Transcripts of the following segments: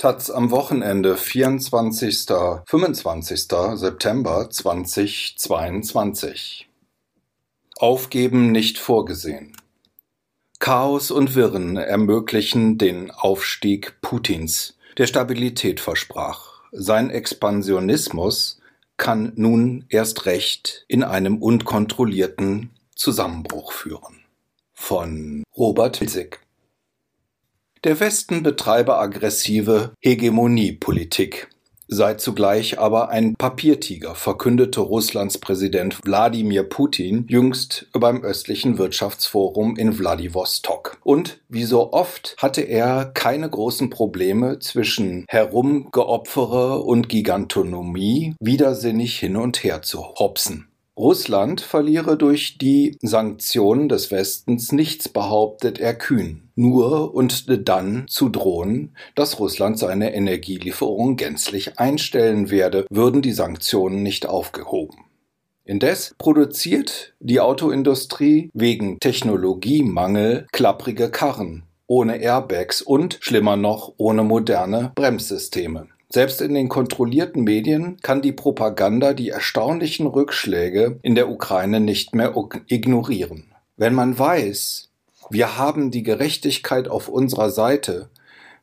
Taz am Wochenende 24. 25. September 2022 Aufgeben nicht vorgesehen. Chaos und Wirren ermöglichen den Aufstieg Putins, der Stabilität versprach. Sein Expansionismus kann nun erst recht in einem unkontrollierten Zusammenbruch führen. Von Robert Hilsig der Westen betreibe aggressive Hegemoniepolitik, sei zugleich aber ein Papiertiger, verkündete Russlands Präsident Wladimir Putin jüngst beim östlichen Wirtschaftsforum in Wladiwostok. Und wie so oft hatte er keine großen Probleme zwischen Herumgeopfere und Gigantonomie widersinnig hin und her zu hopsen. Russland verliere durch die Sanktionen des Westens nichts, behauptet er kühn. Nur und dann zu drohen, dass Russland seine Energielieferungen gänzlich einstellen werde, würden die Sanktionen nicht aufgehoben. Indes produziert die Autoindustrie wegen Technologiemangel klapprige Karren ohne Airbags und, schlimmer noch, ohne moderne Bremssysteme. Selbst in den kontrollierten Medien kann die Propaganda die erstaunlichen Rückschläge in der Ukraine nicht mehr ignorieren. Wenn man weiß, wir haben die Gerechtigkeit auf unserer Seite,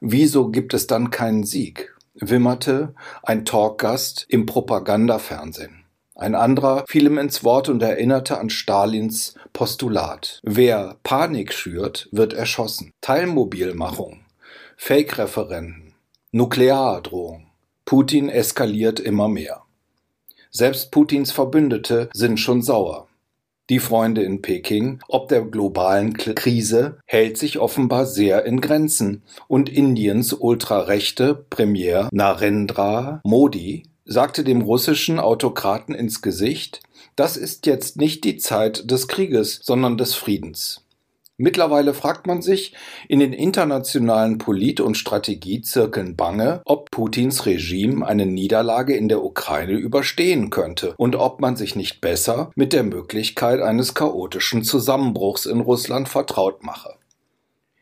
wieso gibt es dann keinen Sieg? wimmerte ein Talkgast im Propagandafernsehen. Ein anderer fiel ihm ins Wort und erinnerte an Stalins Postulat. Wer Panik schürt, wird erschossen. Teilmobilmachung, Fake-Referenten, Nukleardrohung. Putin eskaliert immer mehr. Selbst Putins Verbündete sind schon sauer. Die Freunde in Peking ob der globalen Krise hält sich offenbar sehr in Grenzen und Indiens ultrarechte Premier Narendra Modi sagte dem russischen Autokraten ins Gesicht, das ist jetzt nicht die Zeit des Krieges, sondern des Friedens. Mittlerweile fragt man sich in den internationalen Polit- und Strategiezirkeln bange, ob Putins Regime eine Niederlage in der Ukraine überstehen könnte und ob man sich nicht besser mit der Möglichkeit eines chaotischen Zusammenbruchs in Russland vertraut mache.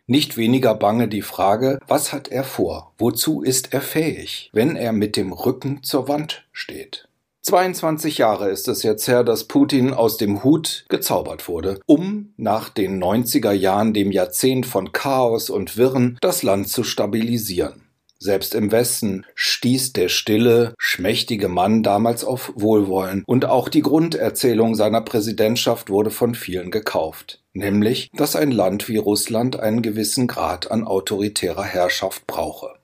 Nicht weniger bange die Frage, was hat er vor, wozu ist er fähig, wenn er mit dem Rücken zur Wand steht. 22 Jahre ist es jetzt her, dass Putin aus dem Hut gezaubert wurde, um nach den 90er Jahren, dem Jahrzehnt von Chaos und Wirren, das Land zu stabilisieren. Selbst im Westen stieß der stille, schmächtige Mann damals auf Wohlwollen, und auch die Grunderzählung seiner Präsidentschaft wurde von vielen gekauft, nämlich, dass ein Land wie Russland einen gewissen Grad an autoritärer Herrschaft brauche.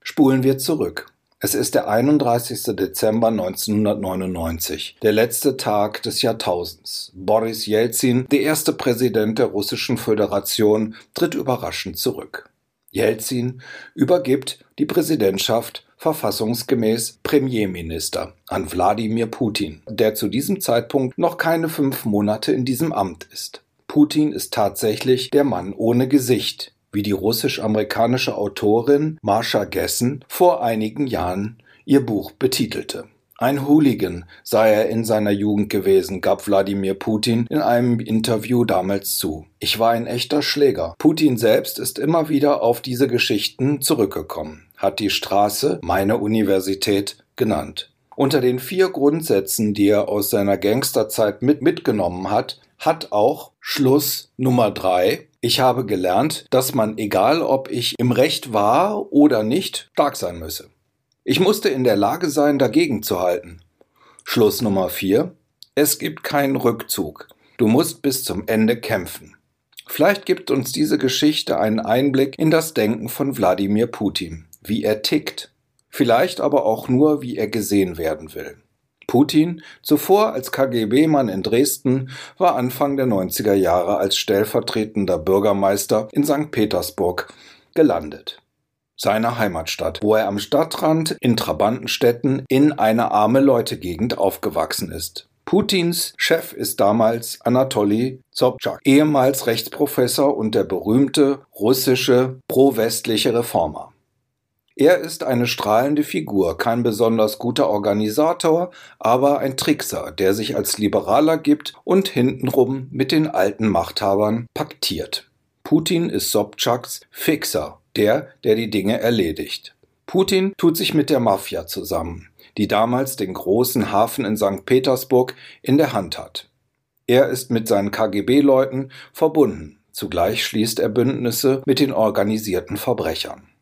Spulen wir zurück. Es ist der 31. Dezember 1999, der letzte Tag des Jahrtausends. Boris Jelzin, der erste Präsident der Russischen Föderation, tritt überraschend zurück. Jelzin übergibt die Präsidentschaft verfassungsgemäß Premierminister an Wladimir Putin, der zu diesem Zeitpunkt noch keine fünf Monate in diesem Amt ist. Putin ist tatsächlich der Mann ohne Gesicht, wie die russisch-amerikanische Autorin Marsha Gessen vor einigen Jahren ihr Buch betitelte. Ein Hooligan sei er in seiner Jugend gewesen, gab Wladimir Putin in einem Interview damals zu. Ich war ein echter Schläger. Putin selbst ist immer wieder auf diese Geschichten zurückgekommen, hat die Straße, meine Universität, genannt. Unter den vier Grundsätzen, die er aus seiner Gangsterzeit mit mitgenommen hat, hat auch Schluss Nummer drei ich habe gelernt, dass man, egal ob ich im Recht war oder nicht, stark sein müsse. Ich musste in der Lage sein, dagegen zu halten. Schluss Nummer vier. Es gibt keinen Rückzug. Du musst bis zum Ende kämpfen. Vielleicht gibt uns diese Geschichte einen Einblick in das Denken von Wladimir Putin, wie er tickt, vielleicht aber auch nur, wie er gesehen werden will. Putin, zuvor als KGB-Mann in Dresden, war Anfang der 90er Jahre als stellvertretender Bürgermeister in St. Petersburg gelandet seiner Heimatstadt, wo er am Stadtrand in Trabantenstädten in einer arme Leute-Gegend aufgewachsen ist. Putins Chef ist damals Anatoly Sobchak, ehemals Rechtsprofessor und der berühmte russische pro-westliche Reformer. Er ist eine strahlende Figur, kein besonders guter Organisator, aber ein Trickser, der sich als Liberaler gibt und hintenrum mit den alten Machthabern paktiert. Putin ist Sobchaks Fixer, der, der die Dinge erledigt. Putin tut sich mit der Mafia zusammen, die damals den großen Hafen in St. Petersburg in der Hand hat. Er ist mit seinen KGB-Leuten verbunden. Zugleich schließt er Bündnisse mit den organisierten Verbrechern.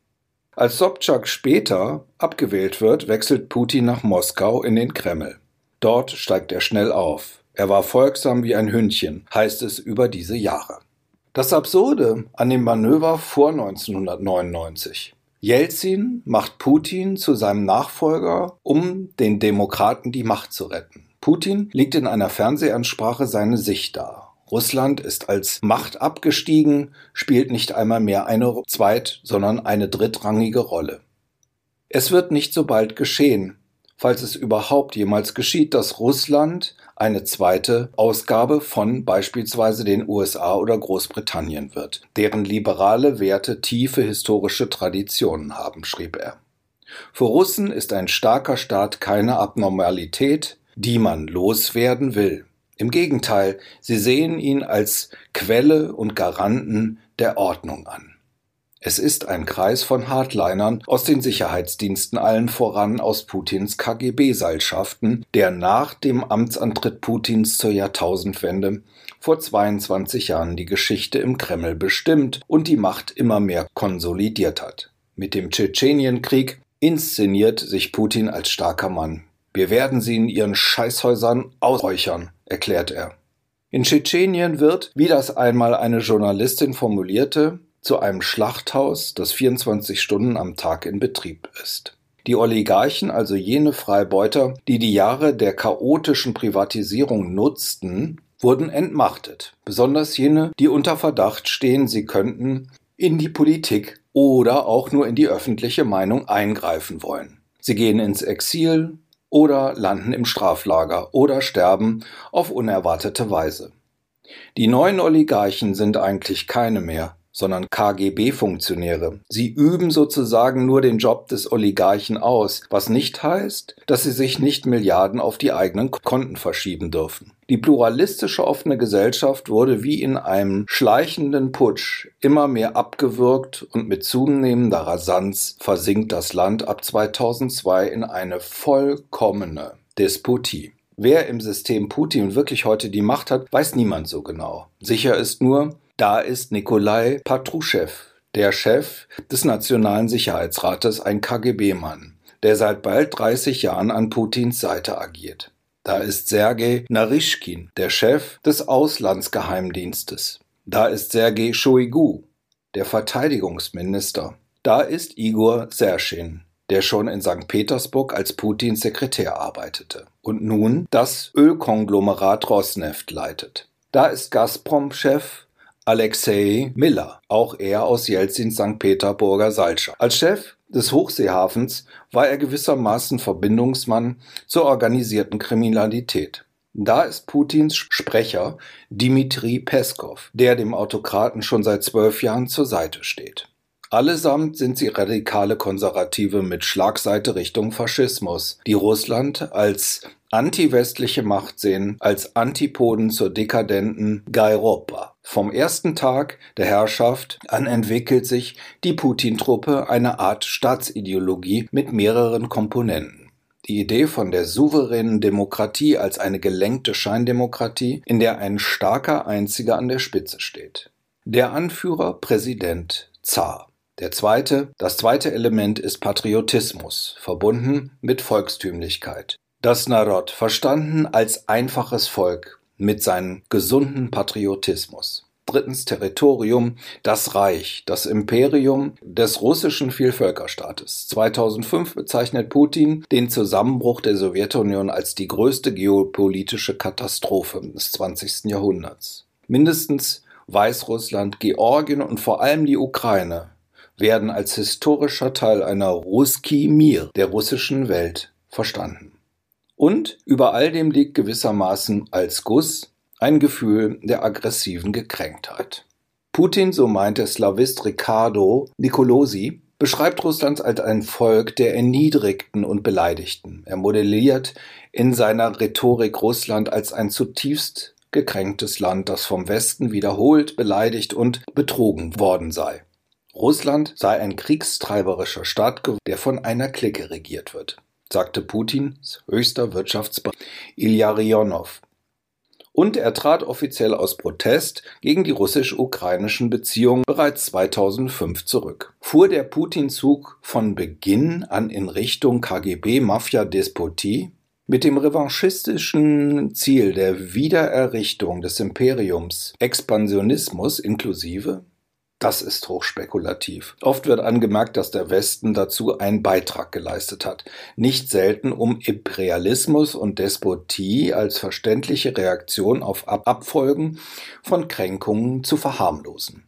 Als Sobchak später abgewählt wird, wechselt Putin nach Moskau in den Kreml. Dort steigt er schnell auf. Er war folgsam wie ein Hündchen, heißt es über diese Jahre. Das Absurde an dem Manöver vor 1999. Jelzin macht Putin zu seinem Nachfolger, um den Demokraten die Macht zu retten. Putin legt in einer Fernsehansprache seine Sicht dar. Russland ist als Macht abgestiegen, spielt nicht einmal mehr eine zweit, sondern eine drittrangige Rolle. Es wird nicht so bald geschehen, falls es überhaupt jemals geschieht, dass Russland eine zweite Ausgabe von beispielsweise den USA oder Großbritannien wird, deren liberale Werte tiefe historische Traditionen haben, schrieb er. Für Russen ist ein starker Staat keine Abnormalität, die man loswerden will. Im Gegenteil, sie sehen ihn als Quelle und Garanten der Ordnung an. Es ist ein Kreis von Hardlinern aus den Sicherheitsdiensten allen voran aus Putins KGB-Seilschaften, der nach dem Amtsantritt Putins zur Jahrtausendwende vor 22 Jahren die Geschichte im Kreml bestimmt und die Macht immer mehr konsolidiert hat. Mit dem Tschetschenienkrieg inszeniert sich Putin als starker Mann. Wir werden sie in ihren Scheißhäusern ausräuchern, erklärt er. In Tschetschenien wird, wie das einmal eine Journalistin formulierte, zu einem Schlachthaus, das 24 Stunden am Tag in Betrieb ist. Die Oligarchen, also jene Freibeuter, die die Jahre der chaotischen Privatisierung nutzten, wurden entmachtet, besonders jene, die unter Verdacht stehen, sie könnten in die Politik oder auch nur in die öffentliche Meinung eingreifen wollen. Sie gehen ins Exil oder landen im Straflager oder sterben auf unerwartete Weise. Die neuen Oligarchen sind eigentlich keine mehr, sondern KGB-Funktionäre. Sie üben sozusagen nur den Job des Oligarchen aus, was nicht heißt, dass sie sich nicht Milliarden auf die eigenen Konten verschieben dürfen. Die pluralistische offene Gesellschaft wurde wie in einem schleichenden Putsch immer mehr abgewürgt und mit zunehmender Rasanz versinkt das Land ab 2002 in eine vollkommene Despotie. Wer im System Putin wirklich heute die Macht hat, weiß niemand so genau. Sicher ist nur, da ist Nikolai Patruschew, der Chef des Nationalen Sicherheitsrates, ein KGB-Mann, der seit bald 30 Jahren an Putins Seite agiert. Da ist Sergei Narischkin, der Chef des Auslandsgeheimdienstes. Da ist Sergei Shoigu, der Verteidigungsminister. Da ist Igor Serschin, der schon in St. Petersburg als Putins Sekretär arbeitete und nun das Ölkonglomerat Rosneft leitet. Da ist Gazprom-Chef Alexei Miller, auch er aus Jelzins St. Peterburger Salzschau. Als Chef des Hochseehafens war er gewissermaßen Verbindungsmann zur organisierten Kriminalität. Da ist Putins Sprecher Dmitri Peskov, der dem Autokraten schon seit zwölf Jahren zur Seite steht. Allesamt sind sie radikale Konservative mit Schlagseite Richtung Faschismus, die Russland als anti-westliche Macht sehen, als Antipoden zur dekadenten Gairopa. Vom ersten Tag der Herrschaft an entwickelt sich die Putin-Truppe eine Art Staatsideologie mit mehreren Komponenten. Die Idee von der souveränen Demokratie als eine gelenkte Scheindemokratie, in der ein starker Einziger an der Spitze steht. Der Anführer Präsident Zar. Der zweite, das zweite Element ist Patriotismus, verbunden mit Volkstümlichkeit. Das Narod, verstanden als einfaches Volk mit seinem gesunden Patriotismus. Drittens Territorium, das Reich, das Imperium des russischen Vielvölkerstaates. 2005 bezeichnet Putin den Zusammenbruch der Sowjetunion als die größte geopolitische Katastrophe des 20. Jahrhunderts. Mindestens Weißrussland, Georgien und vor allem die Ukraine werden als historischer Teil einer Ruski Mir der russischen Welt verstanden. Und über all dem liegt gewissermaßen als Guss ein Gefühl der aggressiven Gekränktheit. Putin, so meint der Slavist Riccardo Nicolosi, beschreibt Russland als ein Volk der Erniedrigten und Beleidigten. Er modelliert in seiner Rhetorik Russland als ein zutiefst gekränktes Land, das vom Westen wiederholt beleidigt und betrogen worden sei. Russland sei ein kriegstreiberischer Staat, der von einer Clique regiert wird, sagte Putins höchster Wirtschaftsberater Illarionov. Und er trat offiziell aus Protest gegen die russisch-ukrainischen Beziehungen bereits 2005 zurück. Fuhr der Putin-Zug von Beginn an in Richtung KGB-Mafia-Despotie? Mit dem revanchistischen Ziel der Wiedererrichtung des Imperiums Expansionismus inklusive das ist hochspekulativ. Oft wird angemerkt, dass der Westen dazu einen Beitrag geleistet hat, nicht selten um Imperialismus und Despotie als verständliche Reaktion auf Abfolgen von Kränkungen zu verharmlosen.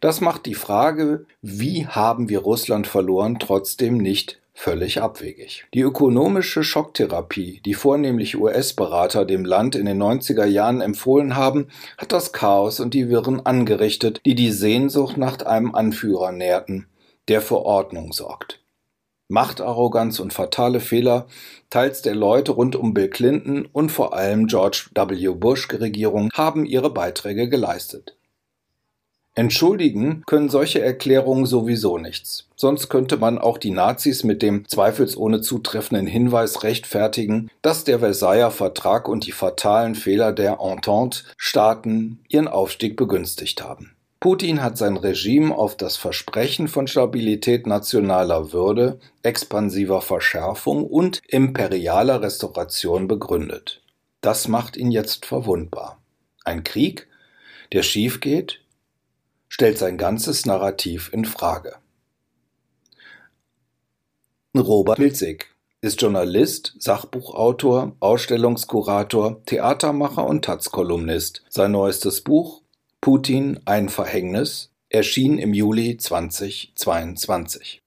Das macht die Frage, wie haben wir Russland verloren, trotzdem nicht völlig abwegig. Die ökonomische Schocktherapie, die vornehmlich US-Berater dem Land in den 90er Jahren empfohlen haben, hat das Chaos und die Wirren angerichtet, die die Sehnsucht nach einem Anführer nährten, der für Ordnung sorgt. Machtarroganz und fatale Fehler teils der Leute rund um Bill Clinton und vor allem George W. Bush Regierung haben ihre Beiträge geleistet. Entschuldigen können solche Erklärungen sowieso nichts. Sonst könnte man auch die Nazis mit dem zweifelsohne zutreffenden Hinweis rechtfertigen, dass der Versailler Vertrag und die fatalen Fehler der Entente-Staaten ihren Aufstieg begünstigt haben. Putin hat sein Regime auf das Versprechen von Stabilität nationaler Würde, expansiver Verschärfung und imperialer Restauration begründet. Das macht ihn jetzt verwundbar. Ein Krieg, der schief geht, stellt sein ganzes Narrativ in Frage. Robert Milzig ist Journalist, Sachbuchautor, Ausstellungskurator, Theatermacher und Taz-Kolumnist. Sein neuestes Buch Putin ein Verhängnis erschien im Juli 2022.